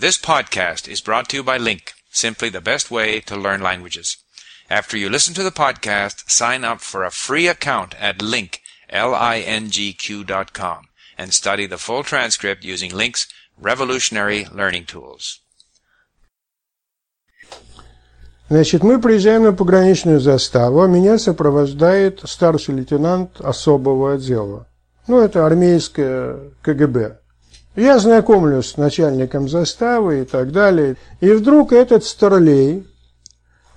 This podcast is brought to you by Link, simply the best way to learn languages. After you listen to the podcast, sign up for a free account at link, L-I-N-G-Q dot com, and study the full transcript using Link's revolutionary learning tools. Значит, мы приезжаем на пограничную заставу, а меня сопровождает старший лейтенант особого отдела. Ну, это армейское КГБ. Я знакомлюсь с начальником заставы и так далее. И вдруг этот старлей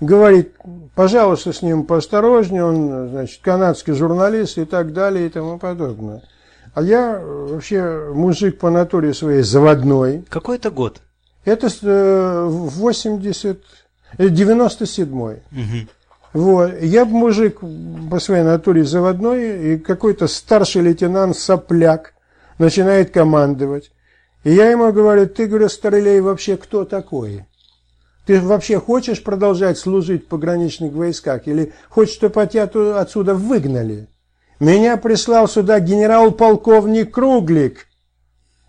говорит, пожалуйста, с ним поосторожнее, он, значит, канадский журналист и так далее и тому подобное. А я вообще мужик по натуре своей заводной. Какой это год? Это 80... 97-й. Угу. Вот. Я мужик по своей натуре заводной, и какой-то старший лейтенант сопляк начинает командовать. И я ему говорю, ты, говорю, Старлей, вообще кто такой? Ты вообще хочешь продолжать служить в пограничных войсках? Или хочешь, чтобы тебя отсюда выгнали? Меня прислал сюда генерал-полковник Круглик.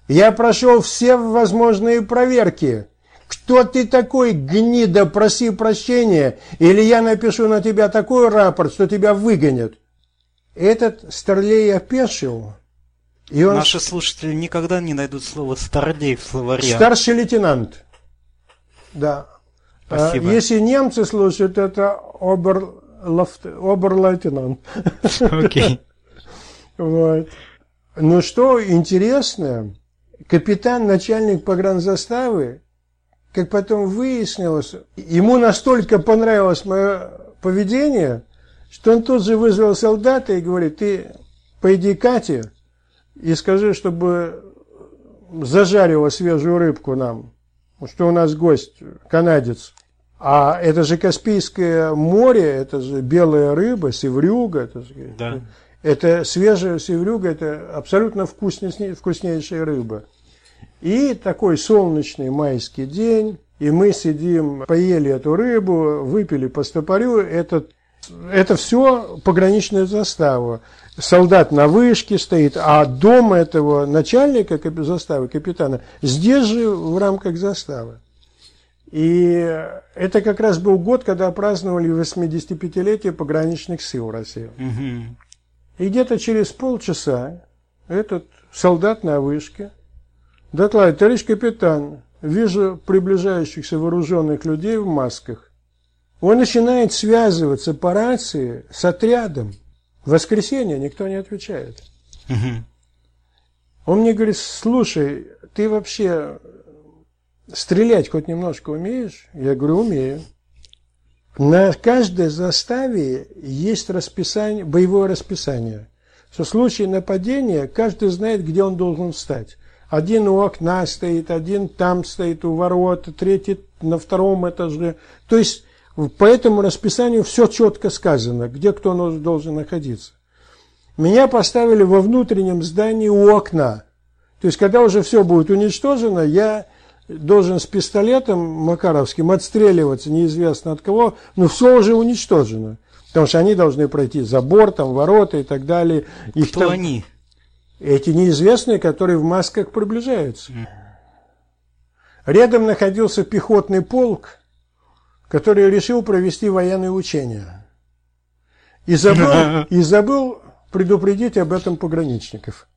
Я прошел все возможные проверки. Кто ты такой, гнида, проси прощения, или я напишу на тебя такой рапорт, что тебя выгонят. Этот Старлей опешил. И он... Наши слушатели никогда не найдут слово «старлей» в словаре. Старший лейтенант. Да. Спасибо. Если немцы слушают, это обер... обер-лейтенант. Окей. Вот. Ну что интересно, капитан, начальник погранзаставы, как потом выяснилось, ему настолько понравилось мое поведение, что он тут же вызвал солдата и говорит, ты пойди Кате и скажи, чтобы зажарила свежую рыбку нам, что у нас гость, канадец. А это же Каспийское море, это же белая рыба, севрюга. Это, да. это свежая севрюга, это абсолютно вкуснейшая, вкуснейшая рыба. И такой солнечный майский день, и мы сидим, поели эту рыбу, выпили по стопорю, это, это все пограничная застава. Солдат на вышке стоит, а дом этого начальника заставы, капитана, здесь же в рамках заставы. И это как раз был год, когда праздновали 85-летие пограничных сил России. Угу. И где-то через полчаса этот солдат на вышке докладывает, товарищ капитан, вижу приближающихся вооруженных людей в масках. Он начинает связываться по рации с отрядом. В воскресенье никто не отвечает. Угу. Он мне говорит, слушай, ты вообще стрелять хоть немножко умеешь? Я говорю, умею. На каждой заставе есть расписание, боевое расписание. Что в случае нападения каждый знает, где он должен встать. Один у окна стоит, один там стоит у ворот, третий на втором этаже. То есть по этому расписанию все четко сказано, где кто должен находиться. Меня поставили во внутреннем здании у окна. То есть, когда уже все будет уничтожено, я должен с пистолетом Макаровским отстреливаться неизвестно от кого, но все уже уничтожено. Потому что они должны пройти забор, там, ворота и так далее. Их Кто там... они? Эти неизвестные, которые в масках приближаются. Рядом находился пехотный полк, который решил провести военные учения. И забыл, и забыл предупредить об этом пограничников.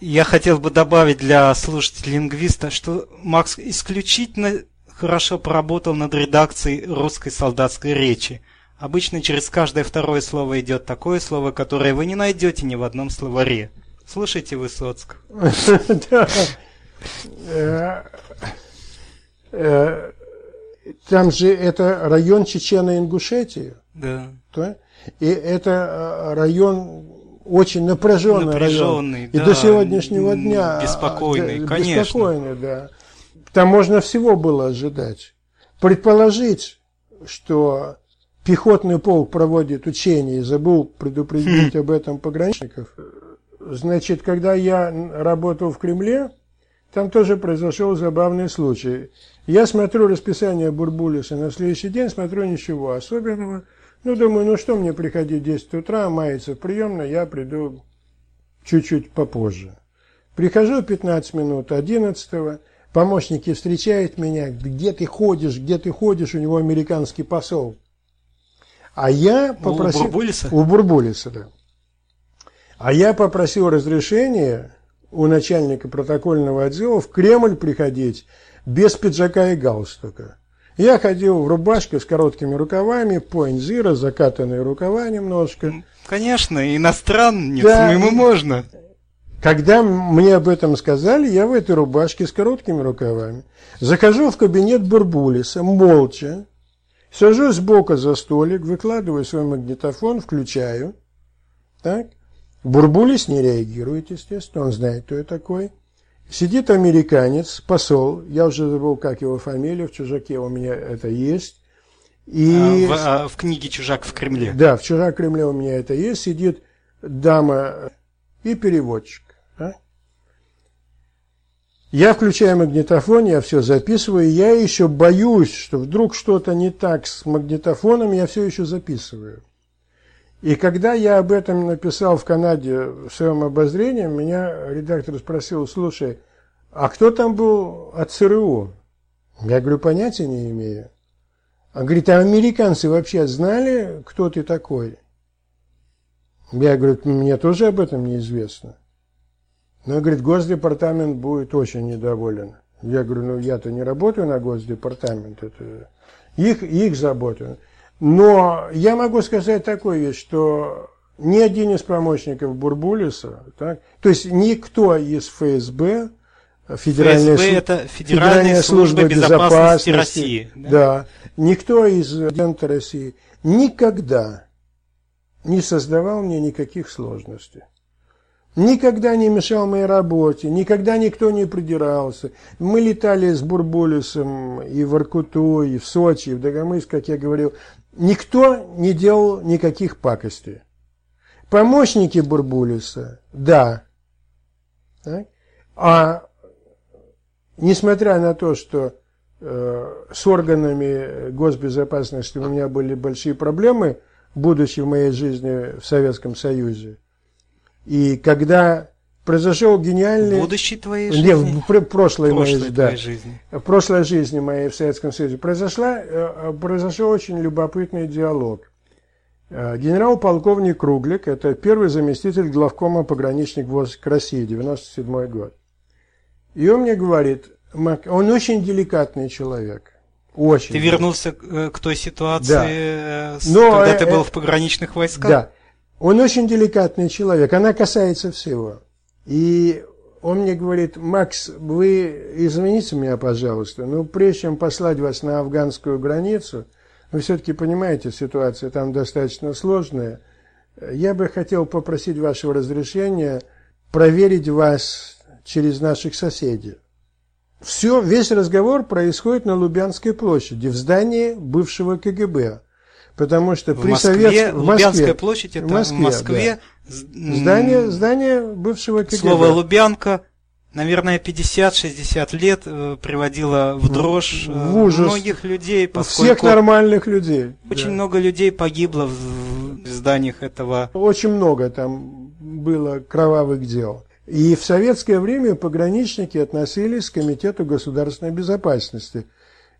Я хотел бы добавить для слушателей лингвиста, что Макс исключительно хорошо поработал над редакцией русской солдатской речи. Обычно через каждое второе слово идет такое слово, которое вы не найдете ни в одном словаре. Слушайте Высоцкого. Э, э, там же это район Чечено-Ингушетии. Да. И это э, район очень напряженный, напряженный район. Да, и до сегодняшнего дня беспокойный, да, конечно. Беспокойный, да. Там можно всего было ожидать. Предположить, что пехотный полк проводит учения и забыл предупредить об этом пограничников. Значит, когда я работал в Кремле, там тоже произошел забавный случай. Я смотрю расписание Бурбулиса на следующий день, смотрю ничего особенного. Ну, думаю, ну что мне приходить в 10 утра, мается в приемной, я приду чуть-чуть попозже. Прихожу 15 минут 11 -го. помощники встречают меня, где ты ходишь, где ты ходишь, у него американский посол. А я попросил... У Бурбулиса? У Бурбулиса, да. А я попросил разрешения у начальника протокольного отдела в Кремль приходить без пиджака и галстука. Я ходил в рубашке с короткими рукавами, поинт-зира, закатанные рукава немножко. Конечно, иностранец, Да, ему и- можно. Когда мне об этом сказали, я в этой рубашке с короткими рукавами захожу в кабинет Бурбулиса, молча, сажусь сбоку за столик, выкладываю свой магнитофон, включаю. Так. Бурбулис не реагирует, естественно, он знает, кто я такой. Сидит американец, посол, я уже забыл, как его фамилия, в чужаке у меня это есть. И А, в, а, в книге «Чужак в Кремле». да, в «Чужак Кремле» у меня это есть. Сидит дама и переводчик. а? Я включаю магнитофон, я все записываю. Я еще боюсь, что вдруг что-то не так с магнитофоном, я все еще записываю. И когда я об этом написал в Канаде в своем обозрении, меня редактор спросил, слушай, а кто там был от ЦРУ? Я говорю, понятия не имею. А говорит, а американцы вообще знали, кто ты такой? Я говорю, мне тоже об этом неизвестно. Но, говорит, Госдепартамент будет очень недоволен. Я говорю, ну я-то не работаю на Госдепартамент, это их, их забота. Но я могу сказать такое вещь, что ни один из помощников Бурбулиса, так, то есть никто из ФСБ, Федеральная, ФСБ это Федеральная служба безопасности России, да? Да. Никто из агента России никогда не создавал мне никаких сложностей. Никогда не мешал моей работе, никогда никто не придирался. Мы летали с Бурбулисом и в Иркуту, и в Сочи, и в Дагомыск, как я говорил. Никто не делал никаких пакостей. Помощники Бурбулиса, да. Так? А несмотря на то, что э, с органами госбезопасности у меня были большие проблемы, будучи в моей жизни в Советском Союзе, и когда произошел гениальный... Будущей твоей Не, жизни? в пр- прошлой, моей, прошлой да, жизни. в прошлой жизни моей в Советском Союзе произошла, э, произошел очень любопытный диалог. Э, Генерал-полковник Круглик, это первый заместитель главкома пограничник войск России, 97 год. И он мне говорит, «Мак, он очень деликатный человек. Очень. Ты вернулся э, к той ситуации, Да. э, Но, когда э, ты был э, в пограничных войсках? Да. Он очень деликатный человек. Она касается всего. И он мне говорит, Макс, вы извините меня, пожалуйста, но прежде чем послать вас на афганскую границу, вы все-таки понимаете, ситуация там достаточно сложная. Я бы хотел попросить вашего разрешения проверить вас через наших соседей. Все, весь разговор происходит на Лубянской площади, в здании бывшего КГБ. Потому что В при Москве, Совет- в Лубянская Москве. площадь, это В Москве, в Москве. м, Здание, здание бывшего КГБ. Слово Лубянка, наверное, 50-60 лет э, приводило в дрожь э, в ужас. многих людей, Всех поскольку нормальных людей. очень Да. много людей погибло в зданиях этого. Очень много там было кровавых дел. И в советское время пограничники относились к Комитету государственной безопасности,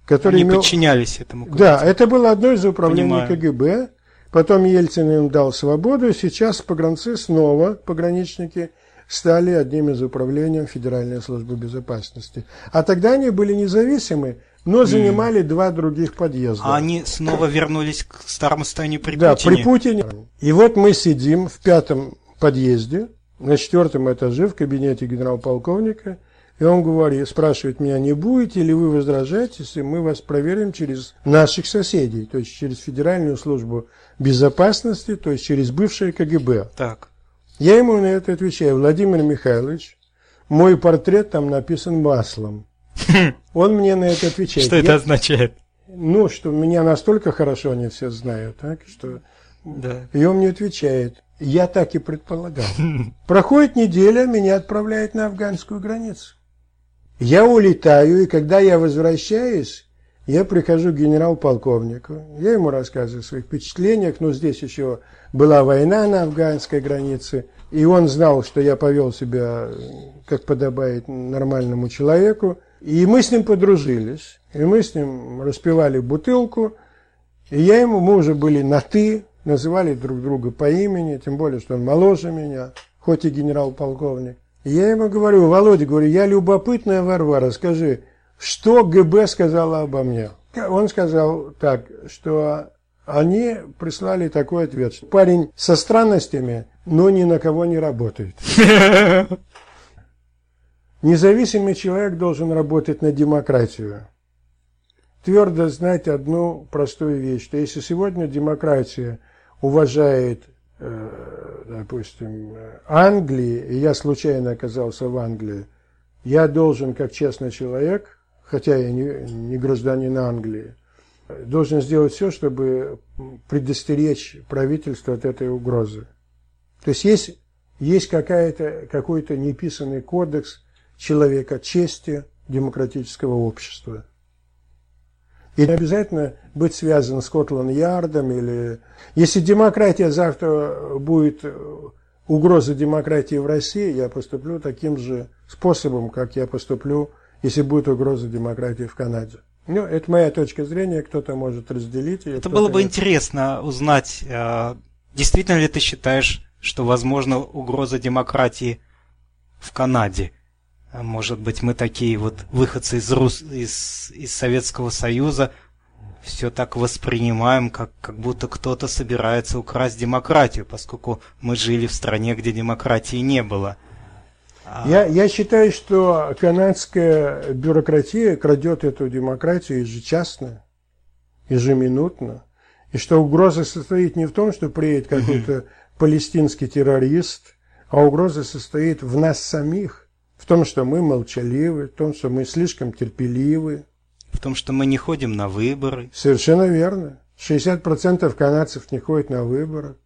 который Они имел... подчинялись этому. Да, комитету. это было одно из управлений Понимаю. КГБ. Потом Ельцин им дал свободу, сейчас погранцы снова, пограничники, стали одним из управлений Федеральной службы безопасности. А тогда они были независимы, но занимали два других подъезда. А они снова вернулись к старому состоянию при да, Путине. при Путине. И вот мы сидим в пятом подъезде, на четвертом этаже, в кабинете генерал-полковника, и он говорит, спрашивает меня, не будете ли вы возражать, если мы вас проверим через наших соседей, то есть через Федеральную службу безопасности, то есть через бывшее КГБ. Так. Я ему на это отвечаю, Владимир Михайлович, мой портрет там написан маслом. Он мне на это отвечает. Что это означает? Ну, что меня настолько хорошо они все знают, так, что Да. и он мне отвечает, я так и предполагал. Проходит неделя, меня отправляют на афганскую границу. Я улетаю, и когда я возвращаюсь, я прихожу к генерал-полковнику, я ему рассказываю о своих впечатлениях, но здесь еще была война на афганской границе, и он знал, что я повел себя, как подобает нормальному человеку, И мы с ним подружились, и мы с ним распивали бутылку, и я ему, мы уже были на «ты», называли друг друга по имени, тем более, что он моложе меня, хоть и генерал-полковник. Я ему говорю, Володя, говорю, я любопытная Варвара, скажи, что ГБ сказала обо мне? Он сказал так, что они прислали такой ответ, что парень со странностями, но ни на кого не работает. Независимый человек должен работать на демократию. Твердо знать одну простую вещь, что если сегодня демократия уважает, э, допустим, Англии, и я случайно оказался в Англии, я должен, как честный человек, хотя я не, не гражданин Англии, должен сделать все, чтобы предостеречь правительство от этой угрозы. То есть есть, есть какая-то, какой-то неписанный кодекс человека чести демократического общества. И не обязательно быть связан с Скотланд-Ярдом или... Если демократия завтра будет угроза демократии в России, я поступлю таким же способом, как я поступлю, если будет угроза демократии в Канаде. Ну, это моя точка зрения, кто-то может разделить ее. Это было бы нет. интересно узнать, э, действительно ли ты считаешь, что возможна угроза демократии в Канаде? А может быть, мы такие вот выходцы из, Рус... из... из Советского Союза все так воспринимаем, как, как будто кто-то собирается украсть демократию, поскольку мы жили в стране, где демократии не было. А я, я считаю, что канадская бюрократия крадет эту демократию ежечасно, ежеминутно, и что угроза состоит не в том, что приедет какой-то палестинский террорист, а угроза состоит в нас самих – в том, что мы молчаливы, в том, что мы слишком терпеливы. В том, что мы не ходим на выборы. Совершенно верно. 60% канадцев не ходят на выборы.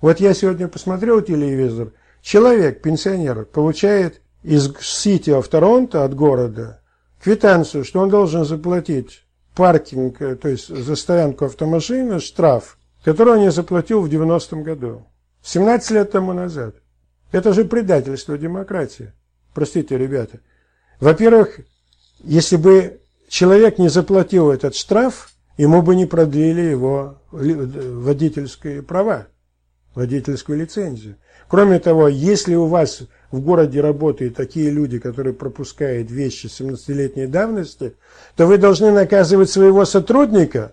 Вот я сегодня посмотрел телевизор. Человек, пенсионер, получает из Сити в Торонто, от города, квитанцию, что он должен заплатить паркинг, э, то есть за стоянку автомашины, штраф, который он не заплатил в 90-м году. 17 лет тому назад. Это же предательство демократии. Простите, ребята. Во-первых, если бы человек не заплатил этот штраф, ему бы не продлили его водительские права, водительскую лицензию. Кроме того, если у вас в городе работают такие люди, которые пропускают вещи 17-летней давности, то вы должны наказывать своего сотрудника,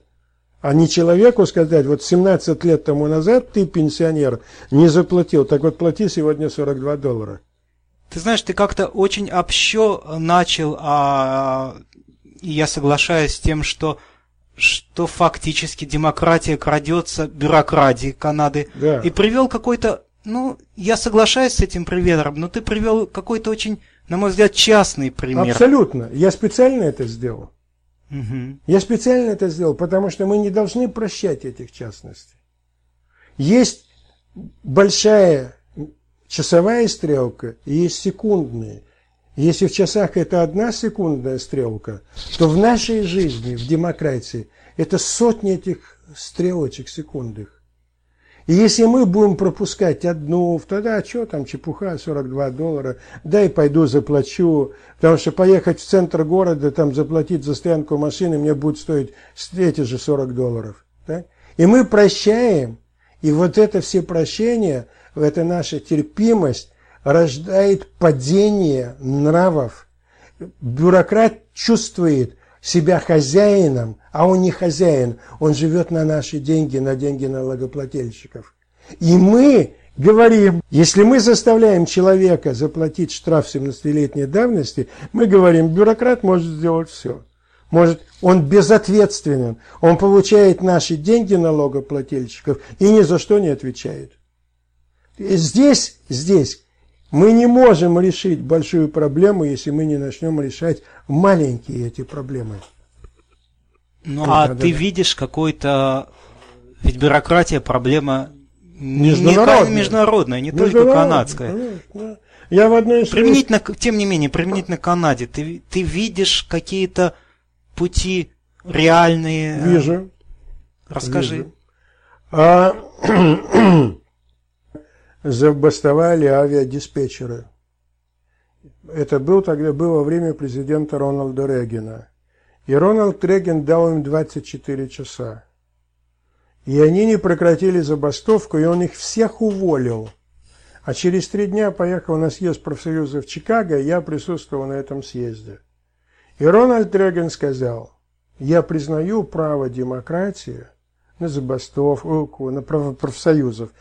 а не человеку сказать, вот 17 лет тому назад ты, пенсионер, не заплатил, так вот плати сегодня 42 доллара. Ты знаешь, ты как-то очень общо начал, а, и я соглашаюсь с тем, что что фактически демократия крадется бюрократией Канады. Да. И привел какой-то, ну, я соглашаюсь с этим примером, но ты привел какой-то очень, на мой взгляд, частный пример. Абсолютно. Я специально это сделал. Угу. Я специально это сделал, потому что мы не должны прощать этих частностей. Есть большая часовая стрелка и есть секундная. Если в часах это одна секундная стрелка, то в нашей жизни, в демократии, это сотни этих стрелочек секундных. И если мы будем пропускать одну, тогда что там, чепуха, 42 доллара, дай пойду заплачу, потому что поехать в центр города, там заплатить за стоянку машины мне будет стоить эти же 40 долларов. Да? И мы прощаем, и вот это все прощения, эта наша терпимость рождает падение нравов. Бюрократ чувствует себя хозяином, а он не хозяин, он живет на наши деньги, на деньги налогоплательщиков. И мы говорим, если мы заставляем человека заплатить штраф 17-летней давности, мы говорим, бюрократ может сделать все. Может, он безответственен, он получает наши деньги налогоплательщиков и ни за что не отвечает. Здесь, здесь мы не можем решить большую проблему, если мы не начнем решать маленькие эти проблемы. Ну, а да, ты да. видишь какой-то... Ведь бюрократия проблема международная, не, международная, не только канадская. Конечно. Я в одной из применительно, тем не менее, применительно к Канаде, ты, ты видишь какие-то пути реальные? Вижу. Расскажи. Вижу. А, забастовали авиадиспетчеры. Это был тогда было время президента Рональда Рейгана. И Рональд Рейган дал им 24 часа. И они не прекратили забастовку, и он их всех уволил. А через три дня поехал на съезд профсоюза в Чикаго, и я присутствовал на этом съезде. И Рональд Рейган сказал, я признаю право демократии на забастовку, на право профсоюзов.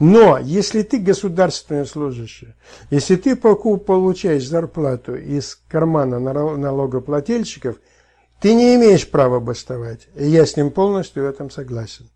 Но если ты государственный служащий, если ты получаешь зарплату из кармана налогоплательщиков, ты не имеешь права бастовать. И я с ним полностью в этом согласен.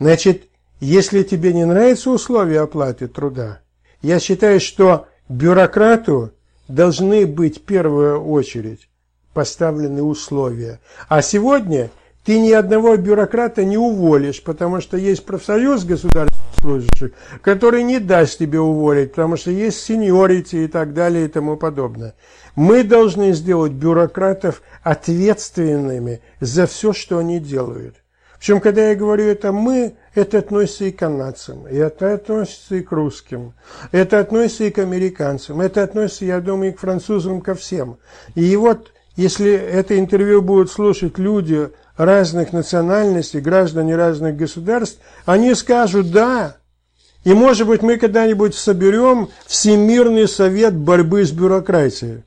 Значит, если тебе не нравятся условия оплаты труда, я считаю, что бюрократу должны быть в первую очередь поставлены условия. А сегодня ты ни одного бюрократа не уволишь, потому что есть профсоюз государственных служащих, который не даст тебе уволить, потому что есть сеньорити и так далее и тому подобное. Мы должны сделать бюрократов ответственными за все, что они делают. Причем, когда я говорю это «мы», это относится и к канадцам, и это относится и к русским, это относится и к американцам, это относится, я думаю, и к французам, ко всем. И вот, если это интервью будут слушать люди разных национальностей, граждане разных государств, они скажут «да». И, может быть, мы когда-нибудь соберем Всемирный совет борьбы с бюрократией.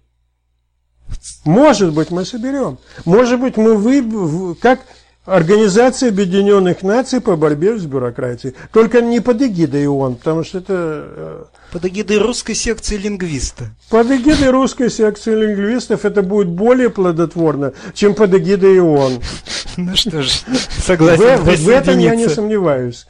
Может быть, мы соберем. Может быть, мы вы, как Организация Объединенных Наций по борьбе с бюрократией. Только не под эгидой ООН, потому что это... Э, под эгидой русской секции лингвиста. Под эгидой русской секции лингвистов это будет более плодотворно, чем под эгидой ООН. Ну что ж, согласен В, в этом я не сомневаюсь.